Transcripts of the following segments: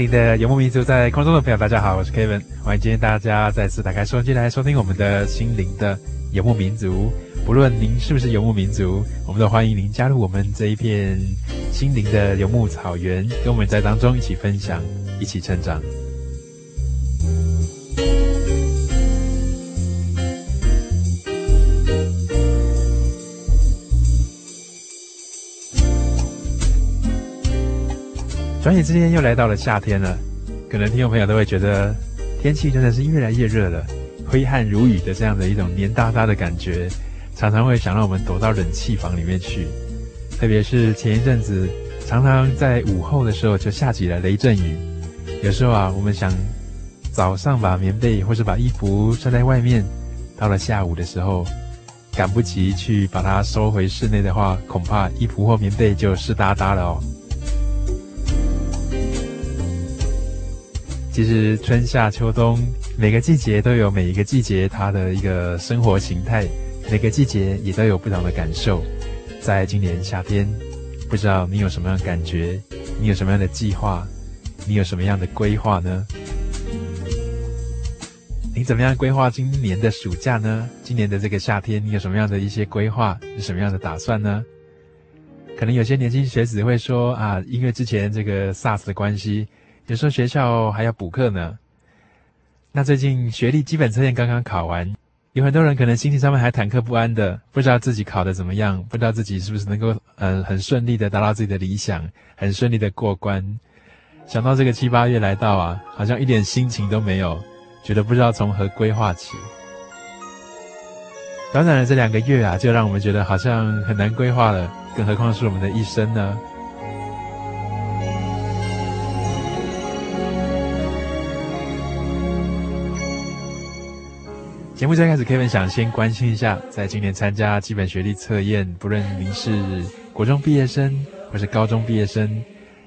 您的游牧民族，在空中的朋友，大家好，我是 Kevin，欢迎今天大家再次打开收音机来收听我们的心灵的游牧民族。不论您是不是游牧民族，我们都欢迎您加入我们这一片心灵的游牧草原，跟我们在当中一起分享，一起成长。转眼之间又来到了夏天了，可能听众朋友都会觉得天气真的是越来越热了，挥汗如雨的这样的一种黏哒哒的感觉，常常会想让我们躲到冷气房里面去。特别是前一阵子，常常在午后的时候就下起了雷阵雨，有时候啊，我们想早上把棉被或是把衣服晒在外面，到了下午的时候，赶不及去把它收回室内的话，恐怕衣服或棉被就湿哒哒了哦。其实春夏秋冬每个季节都有每一个季节它的一个生活形态，每个季节也都有不同的感受。在今年夏天，不知道你有什么样的感觉？你有什么样的计划？你有什么样的规划呢？你怎么样规划今年的暑假呢？今年的这个夏天，你有什么样的一些规划？有什么样的打算呢？可能有些年轻学子会说啊，因为之前这个 SARS 的关系。有时候学校还要补课呢。那最近学历基本测验刚刚考完，有很多人可能心情上面还忐忑不安的，不知道自己考得怎么样，不知道自己是不是能够呃很顺利的达到自己的理想，很顺利的过关。想到这个七八月来到啊，好像一点心情都没有，觉得不知道从何规划起。短短的这两个月啊，就让我们觉得好像很难规划了，更何况是我们的一生呢？节目最开始，Kevin 想先关心一下，在今年参加基本学历测验，不论您是国中毕业生，或是高中毕业生，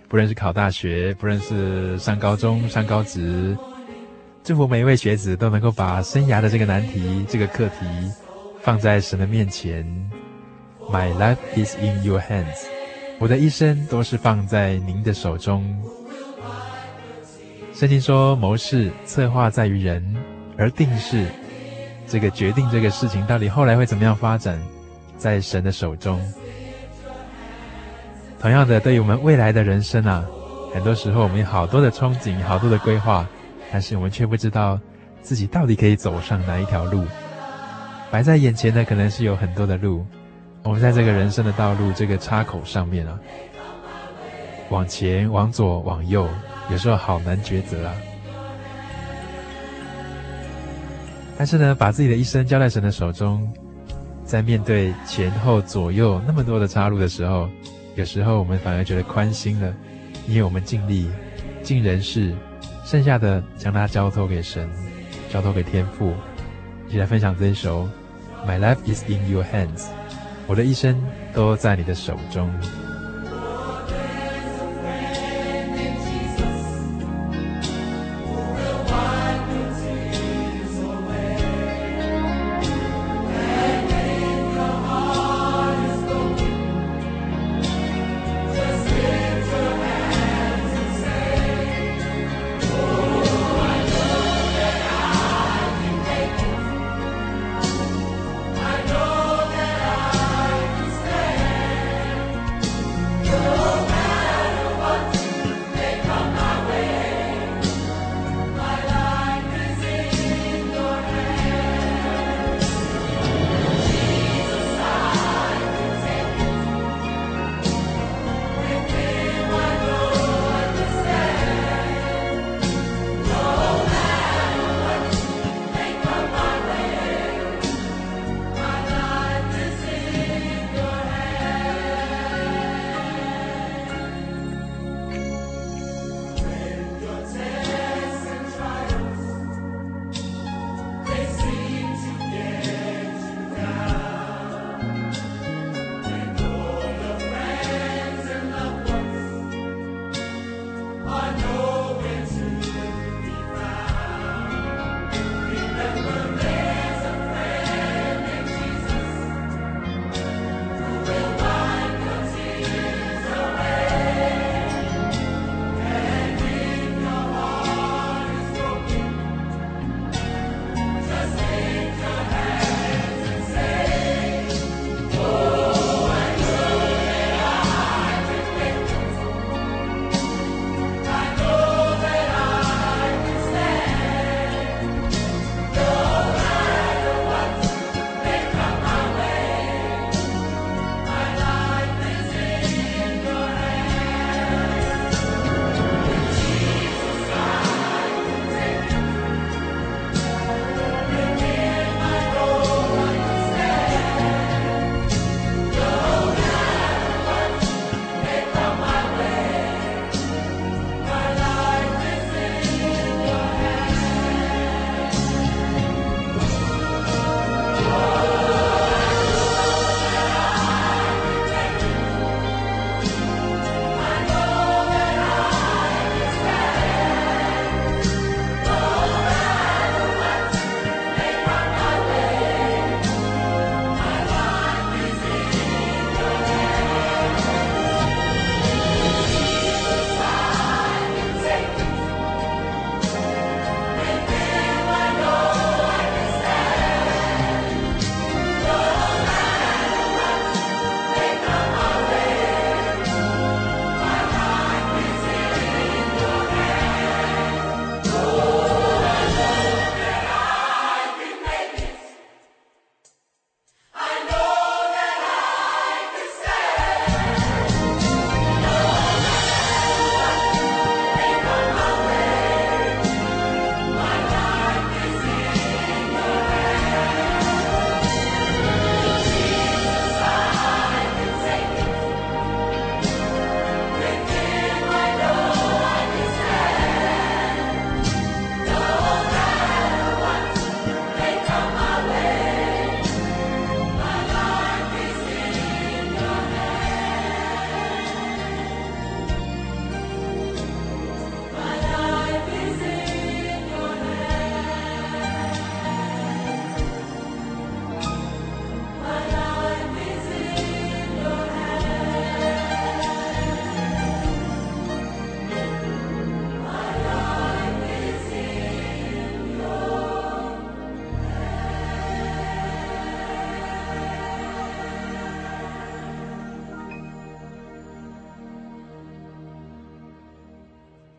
不论是考大学，不论是上高中、上高职，祝福每一位学子都能够把生涯的这个难题、这个课题放在神的面前。My life is in your hands，我的一生都是放在您的手中。圣经说，谋事策划在于人，而定是。这个决定这个事情到底后来会怎么样发展，在神的手中。同样的，对于我们未来的人生啊，很多时候我们有好多的憧憬，好多的规划，但是我们却不知道自己到底可以走上哪一条路。摆在眼前的可能是有很多的路，我们在这个人生的道路这个岔口上面啊，往前、往左、往右，有时候好难抉择啊。但是呢，把自己的一生交在神的手中，在面对前后左右那么多的岔路的时候，有时候我们反而觉得宽心了，因为我们尽力尽人事，剩下的将它交托给神，交托给天父。一起来分享这一首《My Life Is In Your Hands》，我的一生都在你的手中。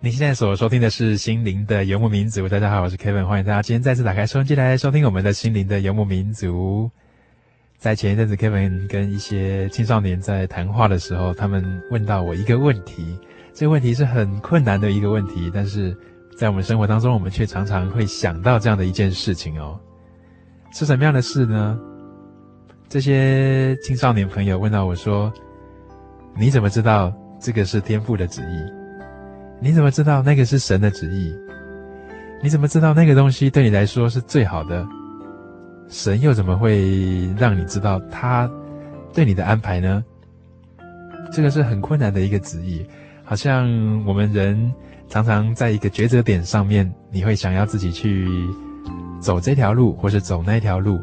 你现在所收听的是《心灵的游牧民族》。大家好，我是 Kevin，欢迎大家今天再次打开收音机来收听我们的《心灵的游牧民族》。在前一阵子，Kevin 跟一些青少年在谈话的时候，他们问到我一个问题，这个问题是很困难的一个问题，但是在我们生活当中，我们却常常会想到这样的一件事情哦。是什么样的事呢？这些青少年朋友问到我说：“你怎么知道这个是天父的旨意？你怎么知道那个是神的旨意？你怎么知道那个东西对你来说是最好的？神又怎么会让你知道他对你的安排呢？”这个是很困难的一个旨意，好像我们人常常在一个抉择点上面，你会想要自己去走这条路，或是走那条路，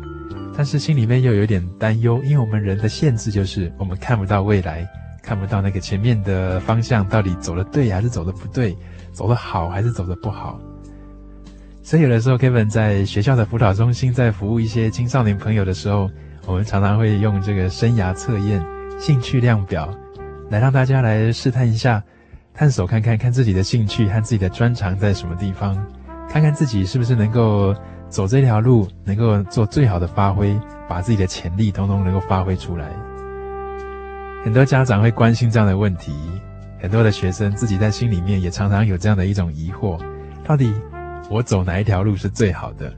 但是心里面又有点担忧，因为我们人的限制就是我们看不到未来，看不到那个前面的方向到底走的对还是走的不对，走的好还是走的不好。所以有的时候，Kevin 在学校的辅导中心在服务一些青少年朋友的时候，我们常常会用这个生涯测验、兴趣量表。来让大家来试探一下，探索看看看自己的兴趣和自己的专长在什么地方，看看自己是不是能够走这条路，能够做最好的发挥，把自己的潜力统统能够发挥出来。很多家长会关心这样的问题，很多的学生自己在心里面也常常有这样的一种疑惑：到底我走哪一条路是最好的？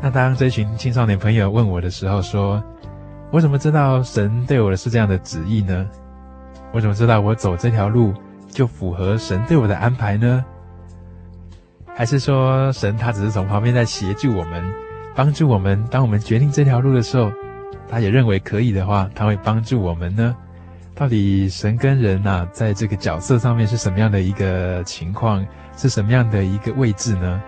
那当这群青少年朋友问我的时候，说。我怎么知道神对我的是这样的旨意呢？我怎么知道我走这条路就符合神对我的安排呢？还是说神他只是从旁边在协助我们，帮助我们？当我们决定这条路的时候，他也认为可以的话，他会帮助我们呢？到底神跟人呐，在这个角色上面是什么样的一个情况？是什么样的一个位置呢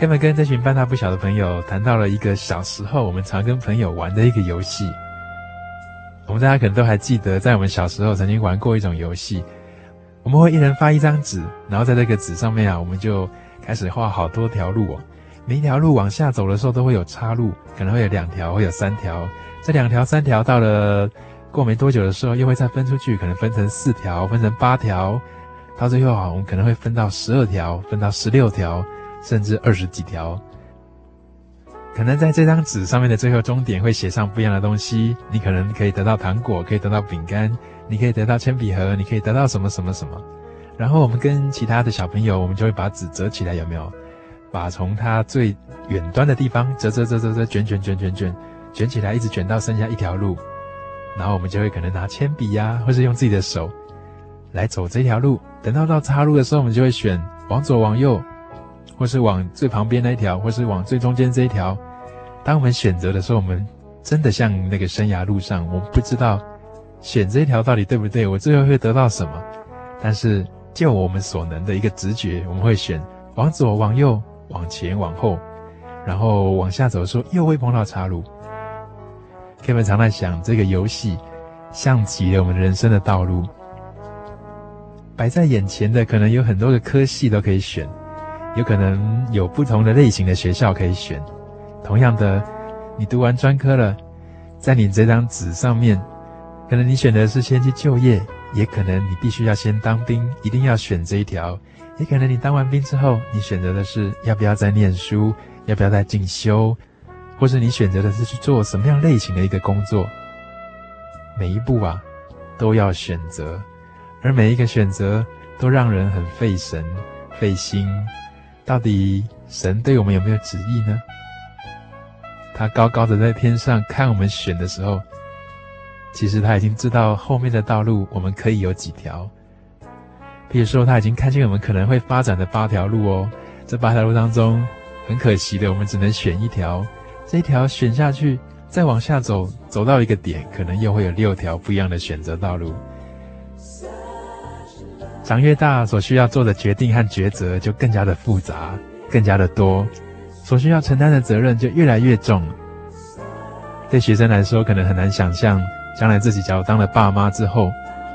？？Kevin 跟这群半大不小的朋友谈到了一个小时候我们常跟朋友玩的一个游戏。我们大家可能都还记得，在我们小时候曾经玩过一种游戏。我们会一人发一张纸，然后在这个纸上面啊，我们就开始画好多条路哦。每一条路往下走的时候都会有岔路，可能会有两条，会有三条。这两条、三条到了过没多久的时候，又会再分出去，可能分成四条，分成八条，到最后啊，我们可能会分到十二条，分到十六条。甚至二十几条，可能在这张纸上面的最后终点会写上不一样的东西。你可能可以得到糖果，可以得到饼干，你可以得到铅笔盒，你可以得到什么什么什么。然后我们跟其他的小朋友，我们就会把纸折起来，有没有？把从它最远端的地方折折折折折卷卷卷卷卷卷起来，一直卷到剩下一条路。然后我们就会可能拿铅笔呀，或是用自己的手来走这条路。等到到岔路的时候，我们就会选往左往右。或是往最旁边那一条，或是往最中间这一条。当我们选择的时候，我们真的像那个生涯路上，我们不知道选这一条到底对不对，我最后会得到什么。但是就我们所能的一个直觉，我们会选往左、往右、往前、往后，然后往下走的时候又会碰到岔路。Kevin 常在想，这个游戏像极了我们人生的道路，摆在眼前的可能有很多个科系都可以选。有可能有不同的类型的学校可以选。同样的，你读完专科了，在你这张纸上面，可能你选的是先去就业，也可能你必须要先当兵，一定要选这一条。也可能你当完兵之后，你选择的是要不要再念书，要不要再进修，或是你选择的是去做什么样类型的一个工作。每一步啊，都要选择，而每一个选择都让人很费神、费心。到底神对我们有没有旨意呢？他高高的在天上看我们选的时候，其实他已经知道后面的道路我们可以有几条。比如说，他已经看见我们可能会发展的八条路哦。这八条路当中，很可惜的，我们只能选一条。这一条选下去，再往下走，走到一个点，可能又会有六条不一样的选择道路。长越大，所需要做的决定和抉择就更加的复杂，更加的多，所需要承担的责任就越来越重。对学生来说，可能很难想象，将来自己假如当了爸妈之后，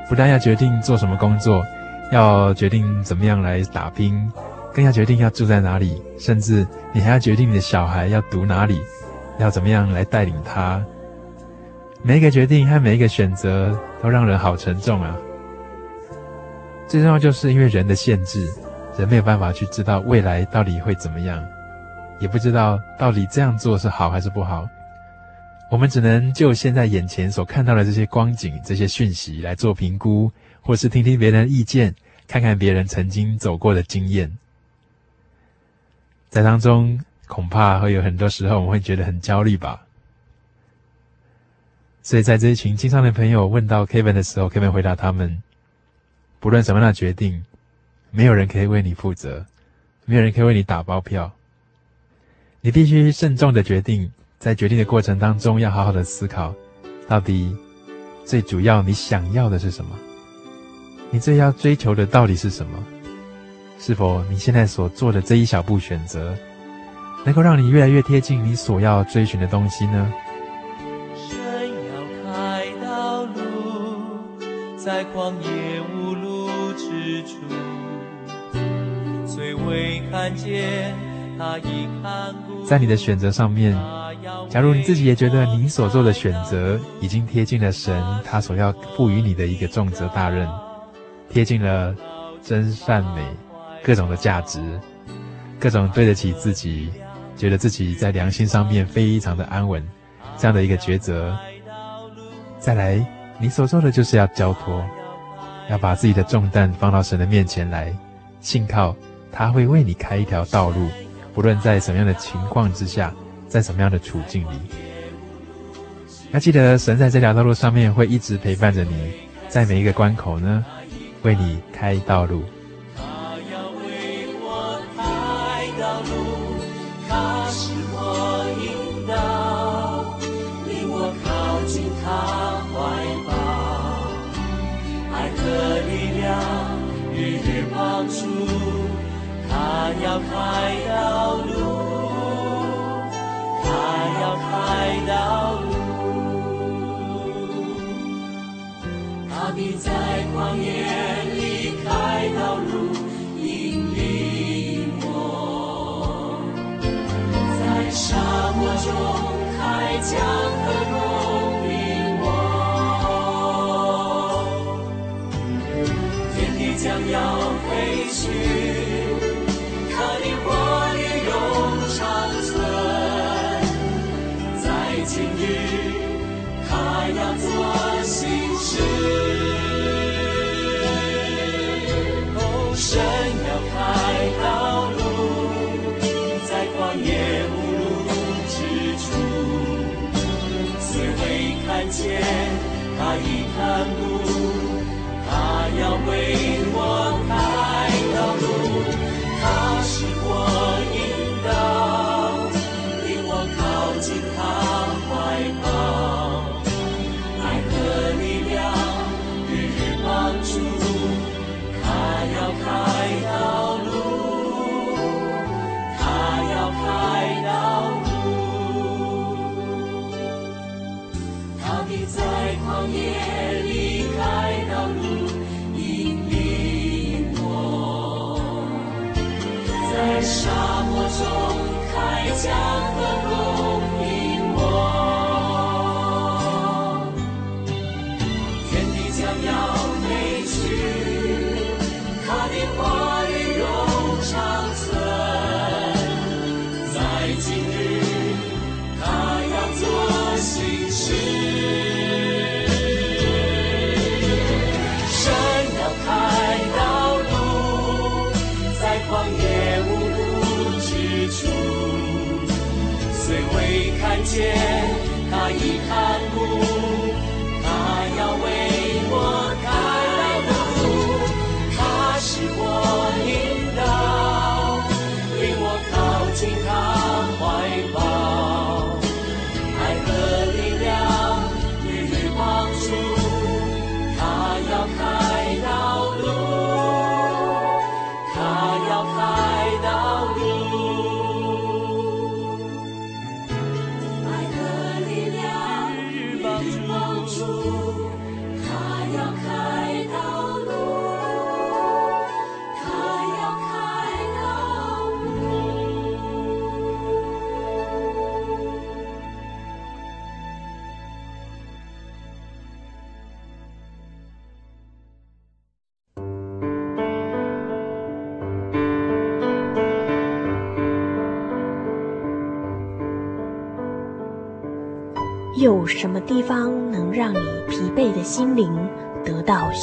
不但要决定做什么工作，要决定怎么样来打拼，更要决定要住在哪里，甚至你还要决定你的小孩要读哪里，要怎么样来带领他。每一个决定和每一个选择都让人好沉重啊。最重要就是因为人的限制，人没有办法去知道未来到底会怎么样，也不知道到底这样做是好还是不好。我们只能就现在眼前所看到的这些光景、这些讯息来做评估，或是听听别人的意见，看看别人曾经走过的经验。在当中恐怕会有很多时候我们会觉得很焦虑吧。所以在这一群经商的朋友问到 Kevin 的时候，Kevin 回答他们：不论什么样的决定，没有人可以为你负责，没有人可以为你打包票。你必须慎重的决定，在决定的过程当中，要好好的思考，到底最主要你想要的是什么？你最要追求的到底是什么？是否你现在所做的这一小步选择，能够让你越来越贴近你所要追寻的东西呢？在旷野无路之处，虽未看见他已看顾。在你的选择上面，假如你自己也觉得你所做的选择已经贴近了神他所要赋予你的一个重责大任，贴近了真善美各种的价值，各种对得起自己，觉得自己在良心上面非常的安稳，这样的一个抉择，再来。你所做的就是要交托，要把自己的重担放到神的面前来，信靠他会为你开一条道路，不论在什么样的情况之下，在什么样的处境里，要记得神在这条道路上面会一直陪伴着你，在每一个关口呢，为你开道路。在旷野里开道路，引领我，在沙漠中开江河供应我，天地将要废去。看一看。他已看顾，他要为我开路，他是我引导，领我靠近他。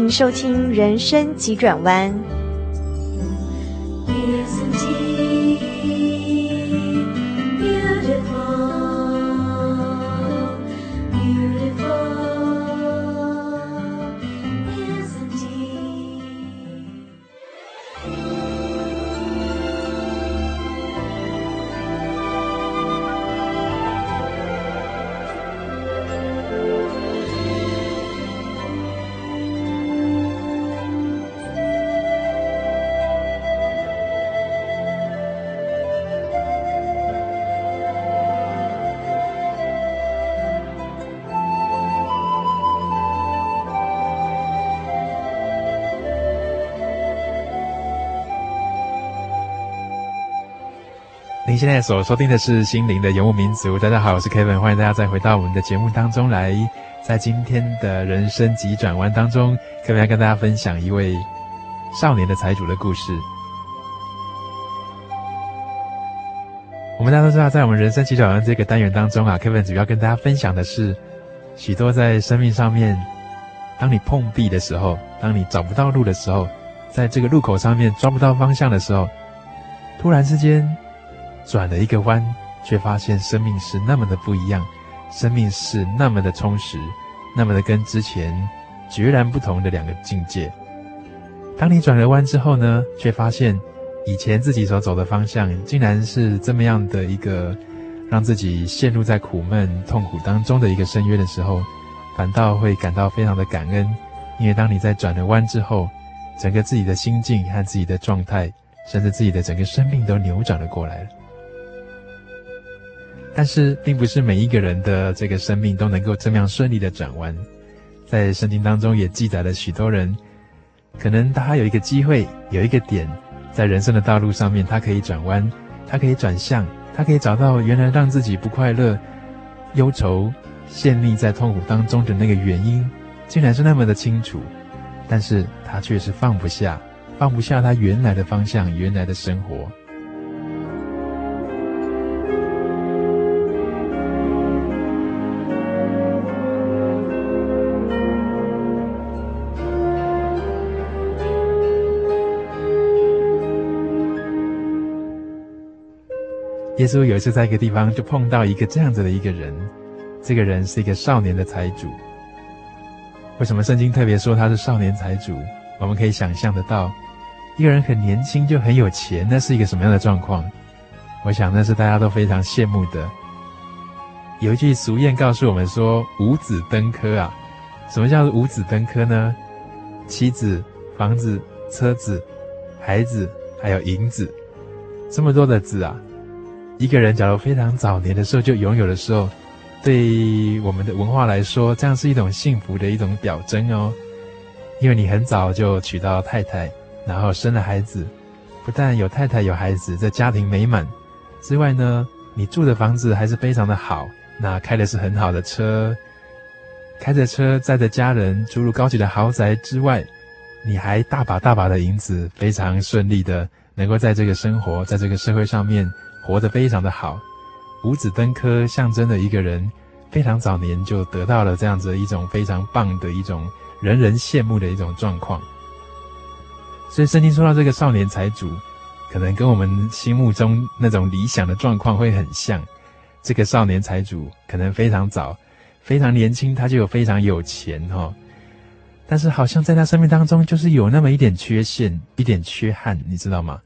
请收听《人生急转弯》。现在所收听的是《心灵的游牧民族》。大家好，我是 Kevin，欢迎大家再回到我们的节目当中来。在今天的人生急转弯当中，Kevin 要跟大家分享一位少年的财主的故事。我们大家都知道，在我们人生急转弯这个单元当中啊，Kevin 主要跟大家分享的是许多在生命上面，当你碰壁的时候，当你找不到路的时候，在这个路口上面抓不到方向的时候，突然之间。转了一个弯，却发现生命是那么的不一样，生命是那么的充实，那么的跟之前决然不同的两个境界。当你转了弯之后呢，却发现以前自己所走的方向，竟然是这么样的一个让自己陷入在苦闷痛苦当中的一个深渊的时候，反倒会感到非常的感恩，因为当你在转了弯之后，整个自己的心境和自己的状态，甚至自己的整个生命都扭转了过来了。但是，并不是每一个人的这个生命都能够这么样顺利的转弯。在圣经当中也记载了许多人，可能他有一个机会，有一个点，在人生的道路上面，他可以转弯，他可以转向，他可以找到原来让自己不快乐、忧愁、陷溺在痛苦当中的那个原因，竟然是那么的清楚。但是他却是放不下，放不下他原来的方向，原来的生活。耶稣有一次在一个地方就碰到一个这样子的一个人，这个人是一个少年的财主。为什么圣经特别说他是少年财主？我们可以想象得到，一个人很年轻就很有钱，那是一个什么样的状况？我想那是大家都非常羡慕的。有一句俗谚告诉我们说：“五子登科啊。”什么叫做五子登科呢？妻子、房子、车子、孩子，还有银子，这么多的子啊！一个人假如非常早年的时候就拥有的时候，对我们的文化来说，这样是一种幸福的一种表征哦。因为你很早就娶到太太，然后生了孩子，不但有太太有孩子，这家庭美满之外呢，你住的房子还是非常的好，那开的是很好的车，开着车载着家人出入高级的豪宅之外，你还大把大把的银子，非常顺利的能够在这个生活，在这个社会上面。活得非常的好，五子登科象征了一个人非常早年就得到了这样子一种非常棒的一种人人羡慕的一种状况。所以圣经说到这个少年财主，可能跟我们心目中那种理想的状况会很像。这个少年财主可能非常早、非常年轻，他就有非常有钱哈、但是好像在他生命当中，就是有那么一点缺陷、一点缺憾，你知道吗？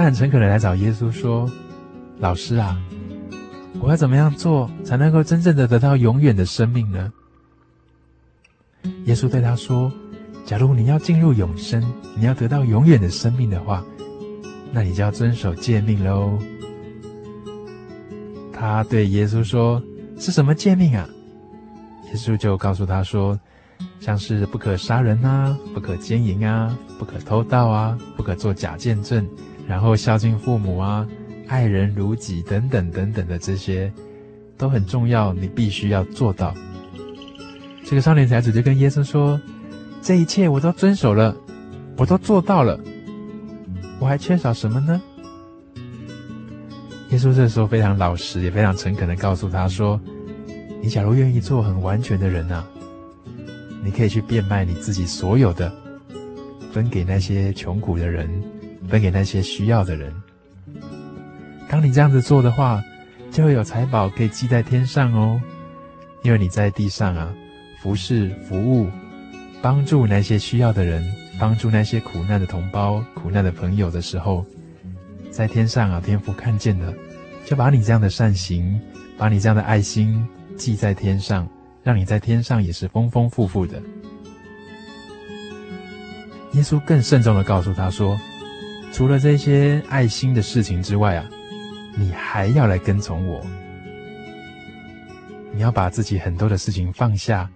他很诚恳的来找耶稣说：“老师啊，我要怎么样做才能够真正的得到永远的生命呢？”耶稣对他说：“假如你要进入永生，你要得到永远的生命的话，那你就要遵守诫命喽。”他对耶稣说：“是什么诫命啊？”耶稣就告诉他说：“像是不可杀人啊，不可奸淫啊，不可偷盗啊，不可做假见证。”然后孝敬父母啊，爱人如己等等等等的这些，都很重要，你必须要做到。这个少年财主就跟耶稣说：“这一切我都遵守了，我都做到了，我还缺少什么呢？”耶稣这时候非常老实，也非常诚恳的告诉他说：“你假如愿意做很完全的人啊，你可以去变卖你自己所有的，分给那些穷苦的人。”分给那些需要的人。当你这样子做的话，就会有财宝可以积在天上哦。因为你在地上啊，服侍、服务、帮助那些需要的人，帮助那些苦难的同胞、苦难的朋友的时候，在天上啊，天父看见了，就把你这样的善行，把你这样的爱心记在天上，让你在天上也是丰丰富富的。耶稣更慎重的告诉他说。除了这些爱心的事情之外啊，你还要来跟从我。你要把自己很多的事情放下，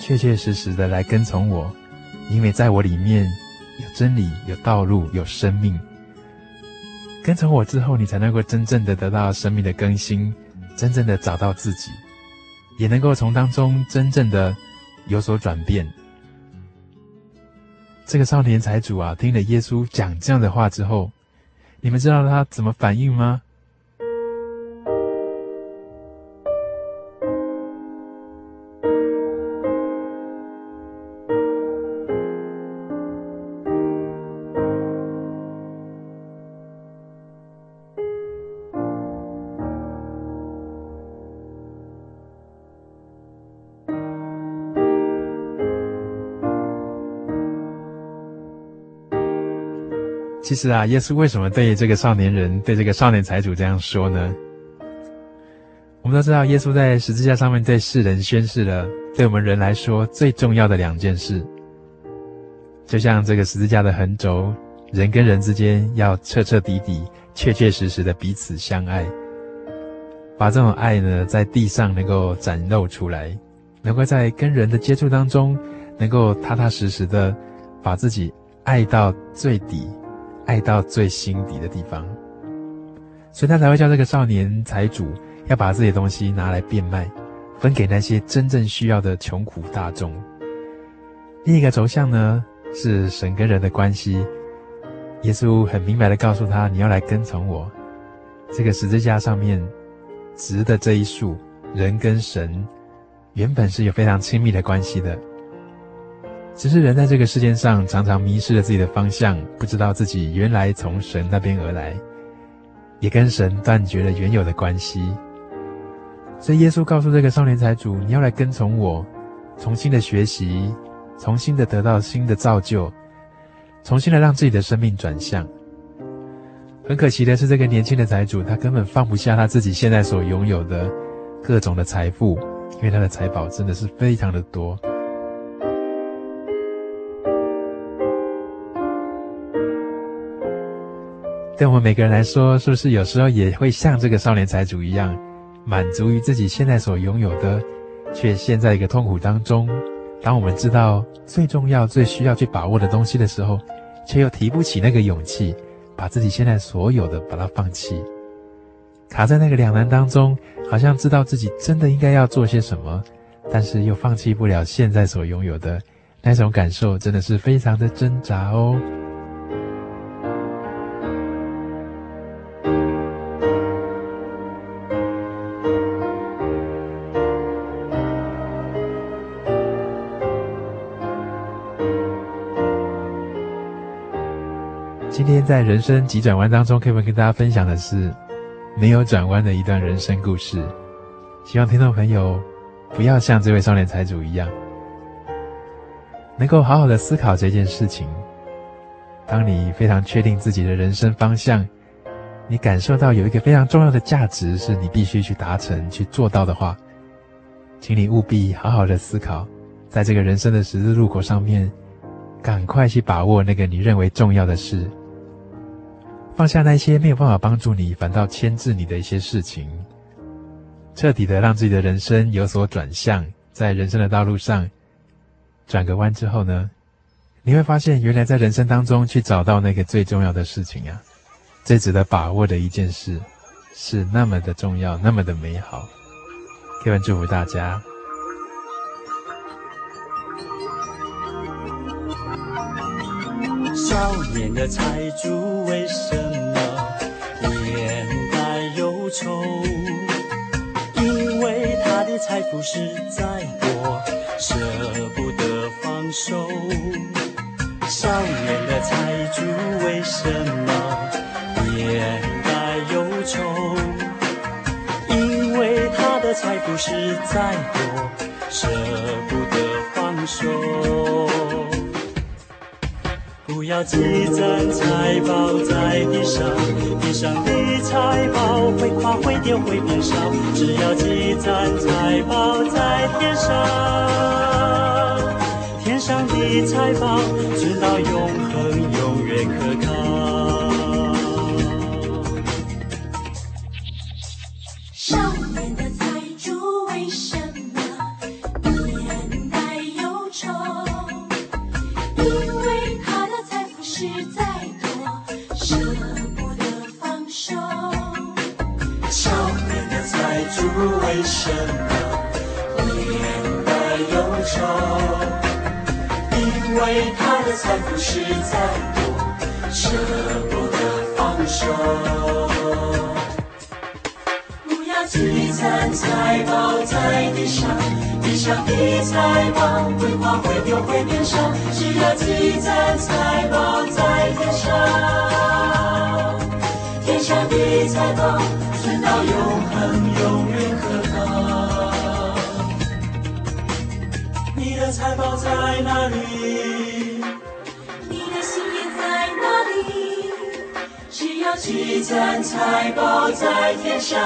确确实实的来跟从我，因为在我里面有真理、有道路、有生命。跟从我之后，你才能够真正的得到生命的更新，真正的找到自己，也能够从当中真正的有所转变。这个少年财主啊，听了耶稣讲这样的话之后，你们知道他怎么反应吗？其实啊，耶稣为什么对这个少年人、对这个少年财主这样说呢？我们都知道，耶稣在十字架上面对世人宣示了，对我们人来说最重要的两件事，就像这个十字架的横轴，人跟人之间要彻彻底底、确确实实的彼此相爱，把这种爱呢，在地上能够展露出来，能够在跟人的接触当中，能够踏踏实实的把自己爱到最底。爱到最心底的地方，所以他才会叫这个少年财主要把自己的东西拿来变卖，分给那些真正需要的穷苦大众。另一个轴向呢，是神跟人的关系。耶稣很明白的告诉他：“你要来跟从我。”这个十字架上面直的这一竖，人跟神原本是有非常亲密的关系的。只是人在这个世界上常常迷失了自己的方向，不知道自己原来从神那边而来，也跟神断绝了原有的关系。所以耶稣告诉这个少年财主：“你要来跟从我，重新的学习，重新的得到新的造就，重新的让自己的生命转向。”很可惜的是，这个年轻的财主他根本放不下他自己现在所拥有的各种的财富，因为他的财宝真的是非常的多。对我们每个人来说，是不是有时候也会像这个少年财主一样，满足于自己现在所拥有的，却陷在一个痛苦当中？当我们知道最重要、最需要去把握的东西的时候，却又提不起那个勇气，把自己现在所有的把它放弃，卡在那个两难当中，好像知道自己真的应该要做些什么，但是又放弃不了现在所拥有的，那种感受真的是非常的挣扎哦。在人生急转弯当中，Kevin 跟大家分享的是没有转弯的一段人生故事。希望听众朋友不要像这位少年财主一样，能够好好的思考这件事情。当你非常确定自己的人生方向，你感受到有一个非常重要的价值是你必须去达成、去做到的话，请你务必好好的思考，在这个人生的十字路口上面，赶快去把握那个你认为重要的事，放下那些没有办法帮助你，反倒牵制你的一些事情，彻底的让自己的人生有所转向，在人生的道路上转个弯之后呢，你会发现，原来在人生当中去找到那个最重要的事情啊，最值得把握的一件事，是那么的重要，那么的美好。开满祝福大家。少年的财主为什么眼带忧愁？因为他的财富实在多，舍不得放手。少年的财主为什么眼带忧愁？因为他的财富实在多，舍不得放手。不要积攒财宝在地上，地上的财宝会垮会跌会变少，只要积攒财宝在天上。天上的财宝，存到永恒，永远可靠。为什么眼带忧愁？因为他的财富实在多，舍不得放手。不要积攒财宝在地上，地上的财宝会垮会丢会变少，只要积攒财宝在天上。天上的财宝存到永恒，永远可靠。你的财宝在哪里？你的心也在哪里？只要积攒财宝在天上，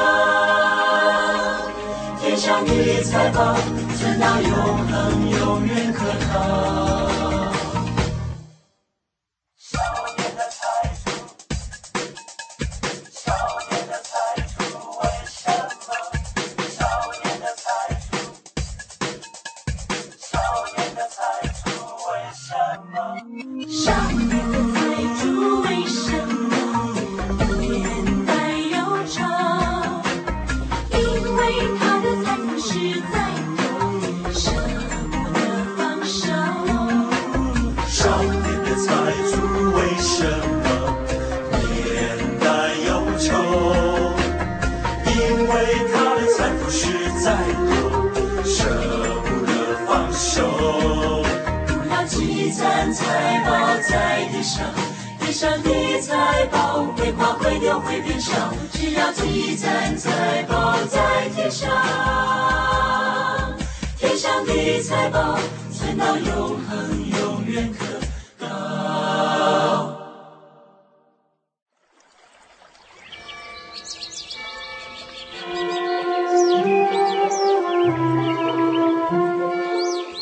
天上的财宝存到永恒，永远可靠。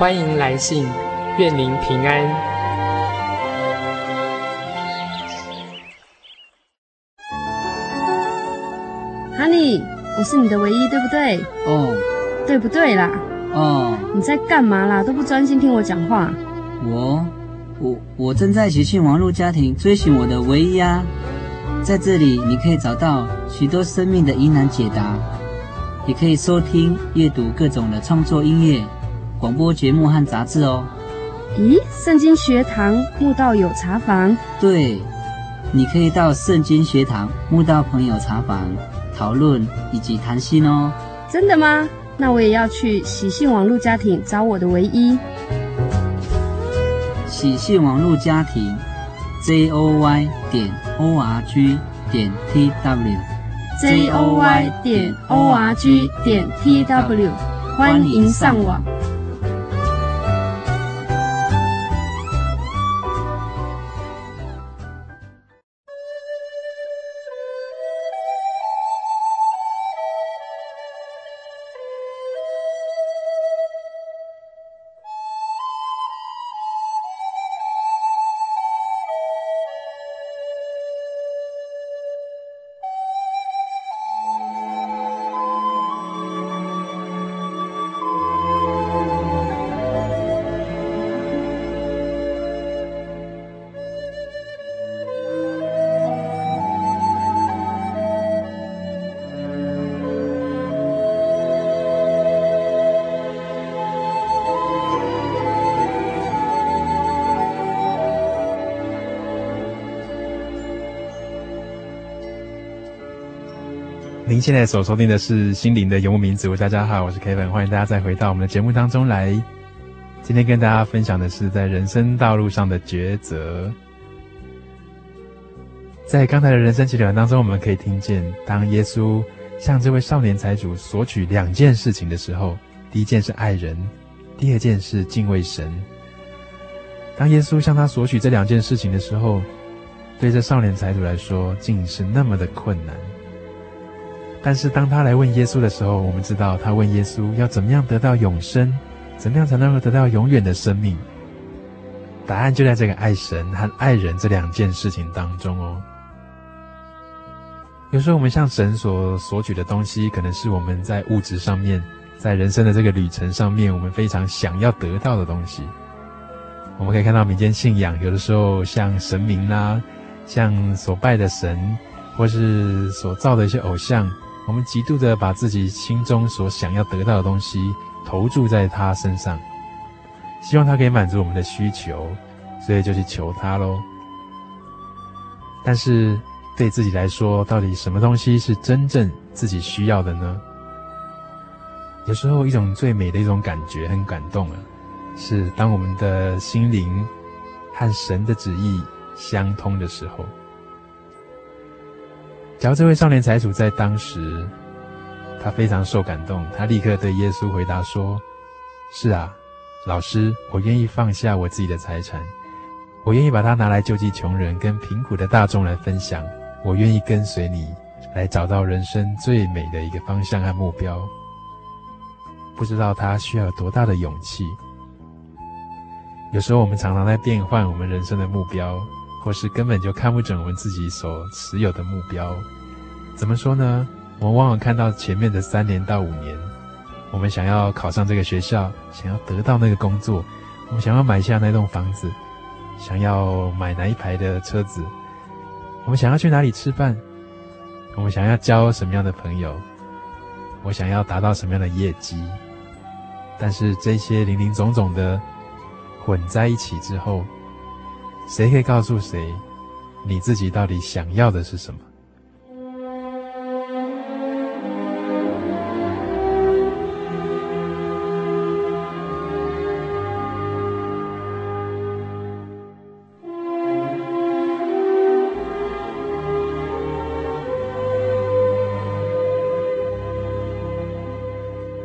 欢迎来信，愿您平安。哈尼，我是你的唯一，对不对？哦，对不对啦？哦，你在干嘛啦？都不专心听我讲话。我我我正在喜讯网络家庭追寻我的唯一啊，在这里你可以找到许多生命的疑难解答，也可以收听、阅读各种的创作音乐、广播节目和杂志哦。咦，圣经学堂慕道友茶房？对，你可以到圣经学堂慕道朋友茶房讨论以及谈心哦。真的吗？那我也要去喜信网络家庭找我的唯一。喜信网络家庭，j o y 点 o r g 点 t w，j o y 点 o r g 点 t w，欢迎上网。现在所收听的是《心灵的游牧民族》。大家好，我是 Kevin，欢迎大家再回到我们的节目当中来。今天跟大家分享的是在人生道路上的抉择。在刚才的人生起点当中，我们可以听见，当耶稣向这位少年财主索取两件事情的时候，第一件是爱人，第二件是敬畏神。当耶稣向他索取这两件事情的时候，对这少年财主来说，竟是那么的困难。但是当他来问耶稣的时候，我们知道他问耶稣要怎么样得到永生，怎么样才能够得到永远的生命？答案就在这个爱神和爱人这两件事情当中哦。有时候我们向神所索取的东西，可能是我们在物质上面，在人生的这个旅程上面，我们非常想要得到的东西。我们可以看到民间信仰，有的时候像神明啦、啊，像所拜的神，或是所造的一些偶像。我们极度的把自己心中所想要得到的东西投注在他身上，希望他可以满足我们的需求，所以就去求他喽。但是对自己来说，到底什么东西是真正自己需要的呢？有时候，一种最美的一种感觉，很感动啊，是当我们的心灵和神的旨意相通的时候。假如这位少年财主在当时，他非常受感动，他立刻对耶稣回答说：“是啊，老师，我愿意放下我自己的财产，我愿意把它拿来救济穷人，跟贫苦的大众来分享。我愿意跟随你，来找到人生最美的一个方向和目标。”不知道他需要多大的勇气。有时候我们常常在变换我们人生的目标。或是根本就看不准我们自己所持有的目标，怎么说呢？我们往往看到前面的三年到五年，我们想要考上这个学校，想要得到那个工作，我们想要买下那栋房子，想要买哪一排的车子，我们想要去哪里吃饭，我们想要交什么样的朋友，我想要达到什么样的业绩。但是这些零零总总的混在一起之后，谁可以告诉谁，你自己到底想要的是什么？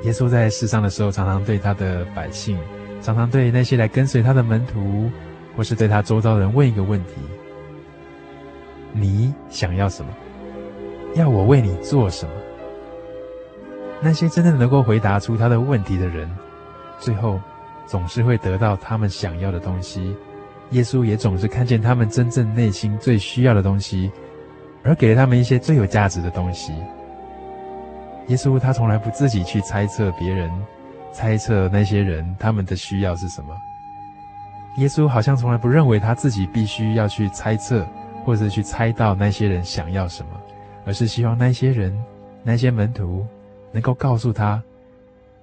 耶稣在世上的时候，常常对他的百姓，常常对那些来跟随他的门徒。或是对他周遭人问一个问题：你想要什么？要我为你做什么？那些真正能够回答出他的问题的人，最后总是会得到他们想要的东西。耶稣也总是看见他们真正内心最需要的东西，而给了他们一些最有价值的东西。耶稣他从来不自己去猜测别人，猜测那些人他们的需要是什么。耶稣好像从来不认为他自己必须要去猜测，或者去猜到那些人想要什么，而是希望那些人、那些门徒能够告诉他：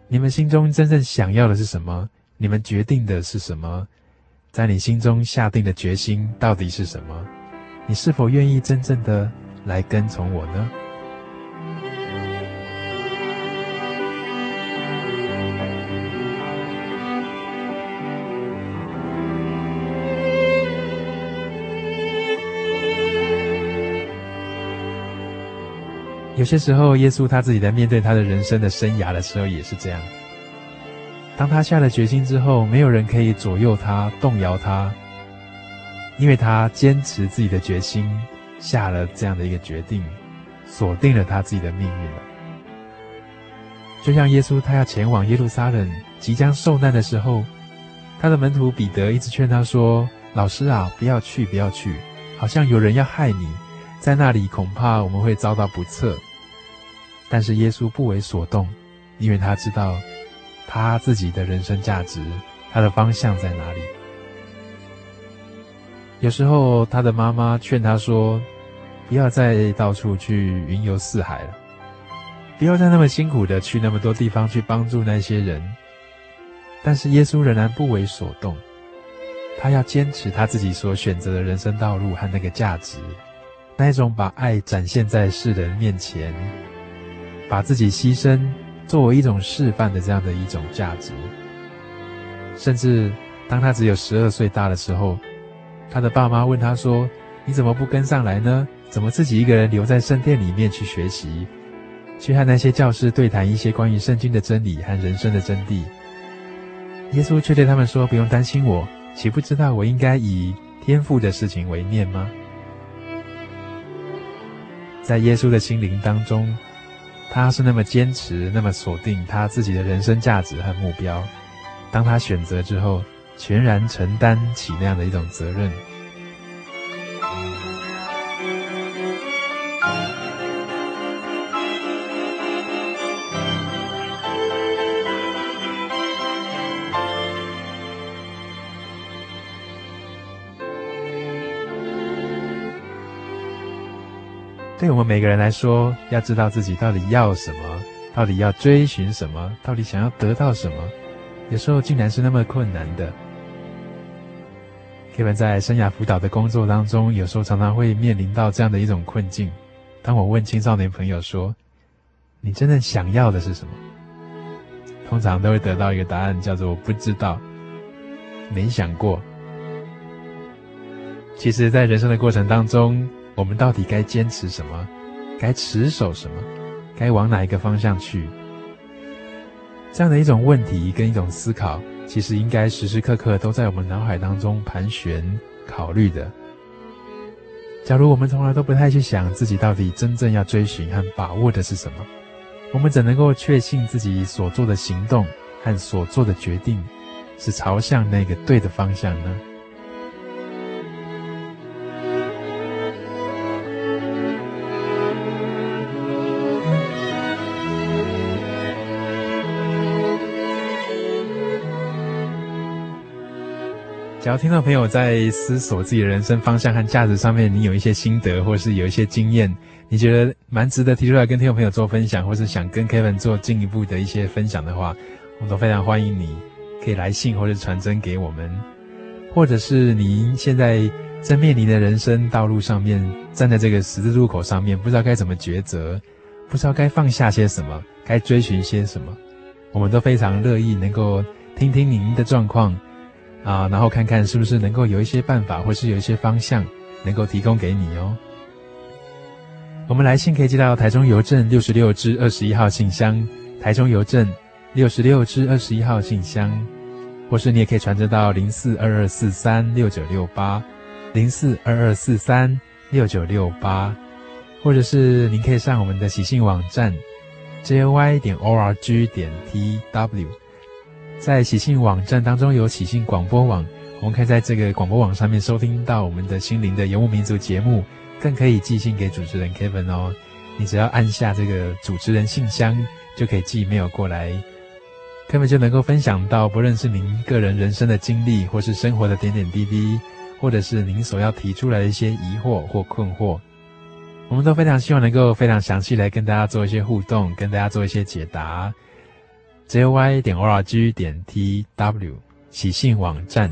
你们心中真正想要的是什么？你们决定的是什么？在你心中下定的决心到底是什么？你是否愿意真正的来跟从我呢？有些时候，耶稣他自己在面对他的人生的生涯的时候，也是这样。当他下了决心之后，没有人可以左右他、动摇他，因为他坚持自己的决心，下了这样的一个决定，锁定了他自己的命运了。就像耶稣他要前往耶路撒冷，即将受难的时候，他的门徒彼得一直劝他说：“老师啊，不要去，不要去，好像有人要害你，在那里恐怕我们会遭到不测。”但是耶稣不为所动，因为他知道他自己的人生价值，他的方向在哪里。有时候他的妈妈劝他说：“不要再到处去云游四海了，不要再那么辛苦的去那么多地方去帮助那些人。”但是耶稣仍然不为所动，他要坚持他自己所选择的人生道路和那个价值，那一种把爱展现在世人面前。把自己牺牲作为一种示范的这样的一种价值，甚至当他只有十二岁大的时候，他的爸妈问他说：“你怎么不跟上来呢？怎么自己一个人留在圣殿里面去学习，去和那些教师对谈一些关于圣经的真理和人生的真谛？”耶稣却对他们说：“不用担心我，岂不知道我应该以天赋的事情为念吗？”在耶稣的心灵当中。他是那么坚持，那么锁定他自己的人生价值和目标。当他选择之后，全然承担起那样的一种责任。对我们每个人来说，要知道自己到底要什么，到底要追寻什么，到底想要得到什么，有时候竟然是那么困难的。K 文在生涯辅导的工作当中，有时候常常会面临到这样的一种困境。当我问青少年朋友说：“你真正想要的是什么？”通常都会得到一个答案，叫做“我不知道，没想过”。其实，在人生的过程当中，我们到底该坚持什么？该持守什么？该往哪一个方向去？这样的一种问题跟一种思考，其实应该时时刻刻都在我们脑海当中盘旋考虑的。假如我们从来都不太去想自己到底真正要追寻和把握的是什么，我们怎能够确信自己所做的行动和所做的决定是朝向那个对的方向呢？只要听众朋友在思索自己的人生方向和价值上面，你有一些心得，或是有一些经验，你觉得蛮值得提出来跟听众朋友做分享，或是想跟 Kevin 做进一步的一些分享的话，我们都非常欢迎你，可以来信或者传真给我们，或者是您现在在面临的人生道路上面，站在这个十字路口上面，不知道该怎么抉择，不知道该放下些什么，该追寻些什么，我们都非常乐意能够听听您的状况。啊，然后看看是不是能够有一些办法，或是有一些方向，能够提供给你哦。我们来信可以寄到台中邮政六十六支二十一号信箱，台中邮政六十六支二十一号信箱，或是你也可以传真到零四二二四三六九六八，零四二二四三六九六八，或者是您可以上我们的喜信网站 jy 点 org 点 tw。在喜信网站当中有喜信广播网，我们可以在这个广播网上面收听到我们的心灵的游牧民族节目，更可以寄信给主持人 Kevin 哦。你只要按下这个主持人信箱，就可以寄 mail 过来，根本就能够分享到，不论是您个人人生的经历，或是生活的点点滴滴，或者是您所要提出来的一些疑惑或困惑，我们都非常希望能够非常详细来跟大家做一些互动，跟大家做一些解答。Jy 点 org 点 tw 喜信网站。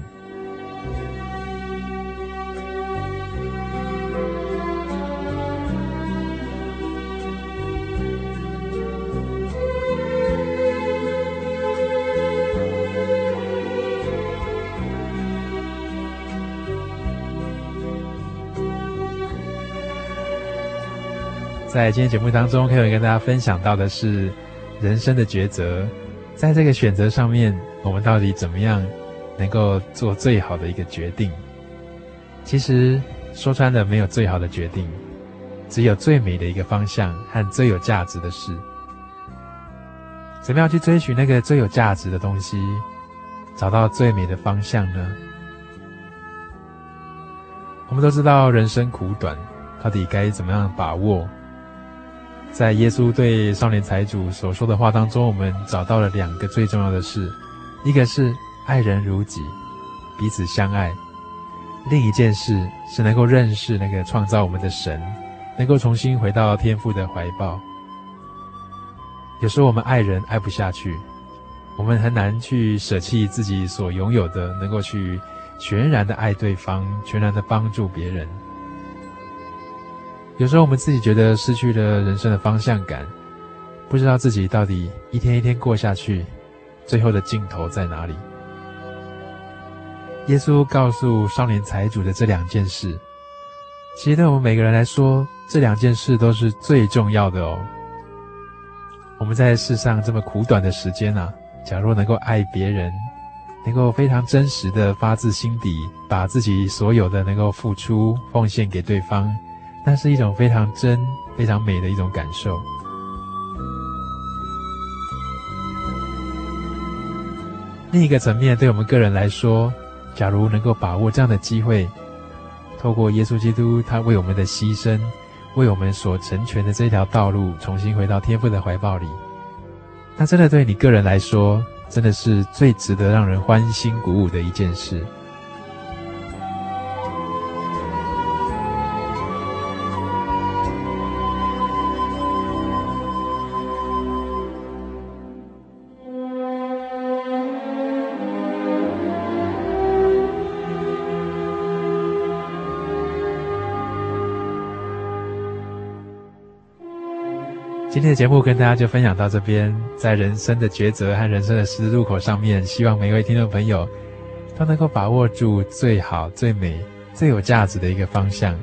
在今天节目当中，可以跟大家分享到的是人生的抉择。在这个选择上面，我们到底怎么样能够做最好的一个决定？其实说穿了，没有最好的决定，只有最美的一个方向和最有价值的事。怎么样去追寻那个最有价值的东西，找到最美的方向呢？我们都知道人生苦短，到底该怎么样把握？在耶稣对少年财主所说的话当中，我们找到了两个最重要的事：一个是爱人如己，彼此相爱；另一件事是能够认识那个创造我们的神，能够重新回到天父的怀抱。有时候我们爱人爱不下去，我们很难去舍弃自己所拥有的，能够去全然的爱对方，全然的帮助别人。有时候我们自己觉得失去了人生的方向感，不知道自己到底一天一天过下去，最后的尽头在哪里？耶稣告诉少年财主的这两件事，其实对我们每个人来说，这两件事都是最重要的哦。我们在世上这么苦短的时间啊，假若能够爱别人，能够非常真实的发自心底，把自己所有的能够付出奉献给对方。那是一种非常真、非常美的一种感受。另一个层面，对我们个人来说，假如能够把握这样的机会，透过耶稣基督他为我们的牺牲，为我们所成全的这条道路，重新回到天父的怀抱里，那真的对你个人来说，真的是最值得让人欢欣鼓舞的一件事。今天的节目跟大家就分享到这边，在人生的抉择和人生的十字路口上面，希望每一位听众朋友都能够把握住最好、最美、最有价值的一个方向。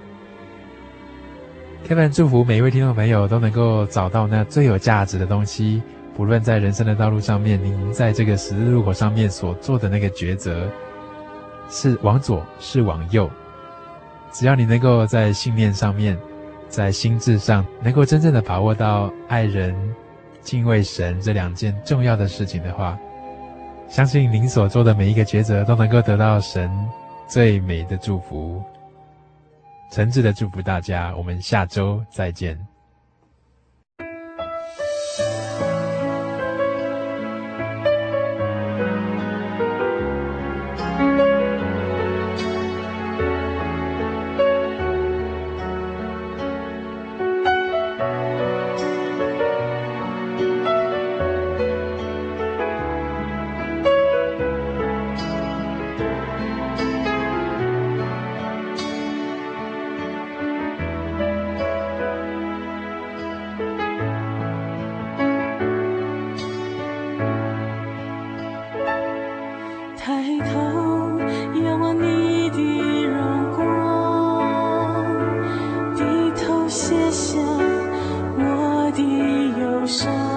Kevin 祝福每一位听众朋友都能够找到那最有价值的东西，不论在人生的道路上面，您在这个十字路口上面所做的那个抉择，是往左是往右，只要你能够在信念上面。在心智上能够真正的把握到爱人、敬畏神这两件重要的事情的话，相信您所做的每一个抉择都能够得到神最美的祝福。诚挚的祝福大家，我们下周再见。写下我的忧伤。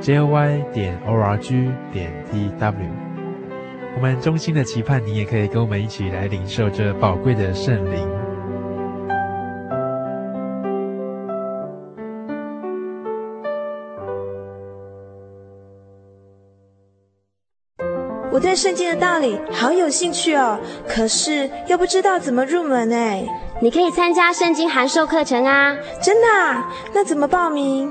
：joy 点 org 点 tw。我们衷心的期盼，你也可以跟我们一起来领受这宝贵的圣灵。我对圣经的道理好有兴趣哦，可是又不知道怎么入门哎。你可以参加圣经函授课程啊！真的啊？那怎么报名？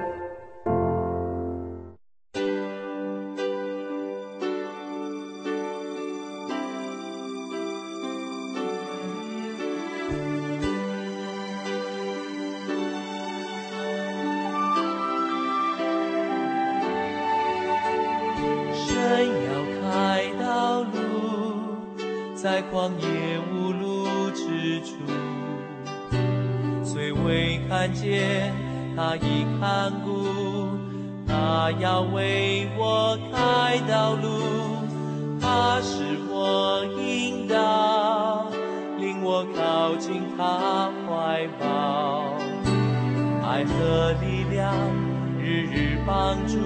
爱和力量日日帮助，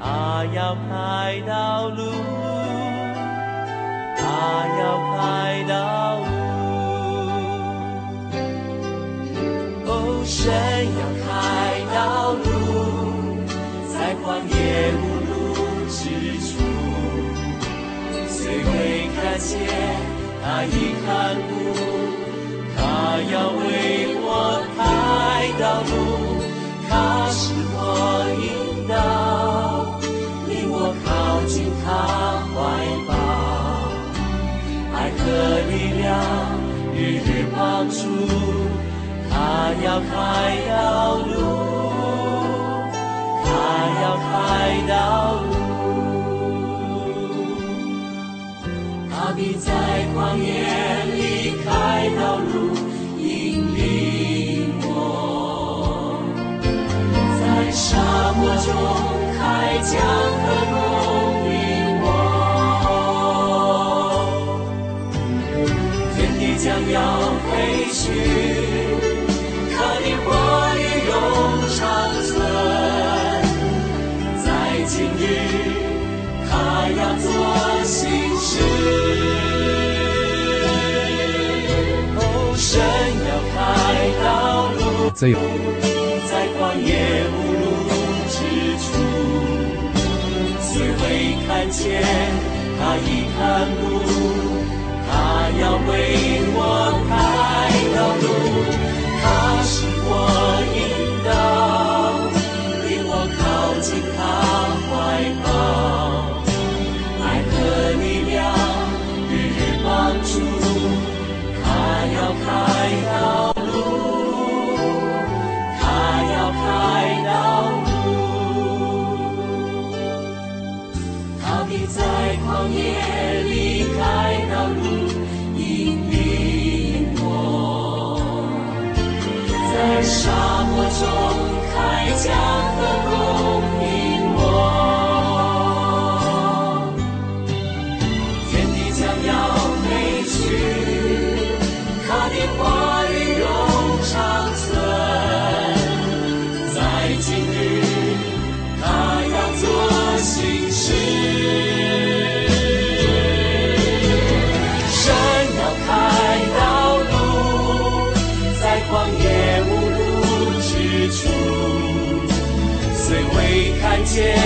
他要开道路，他要开道路。哦神要开道路，在旷野无路之处，虽未看见，他已看顾，他要为道路，他使我引导，领我靠近他怀抱，爱和力量日日帮助。他要开道路，他要开道路，他必在旷野里开道路，沙漠中开江河，供应我。天地将要废墟，他的话语永长存。在今日，他要做新诗。哦，神要开道路。他已看不，他要为我。Yeah.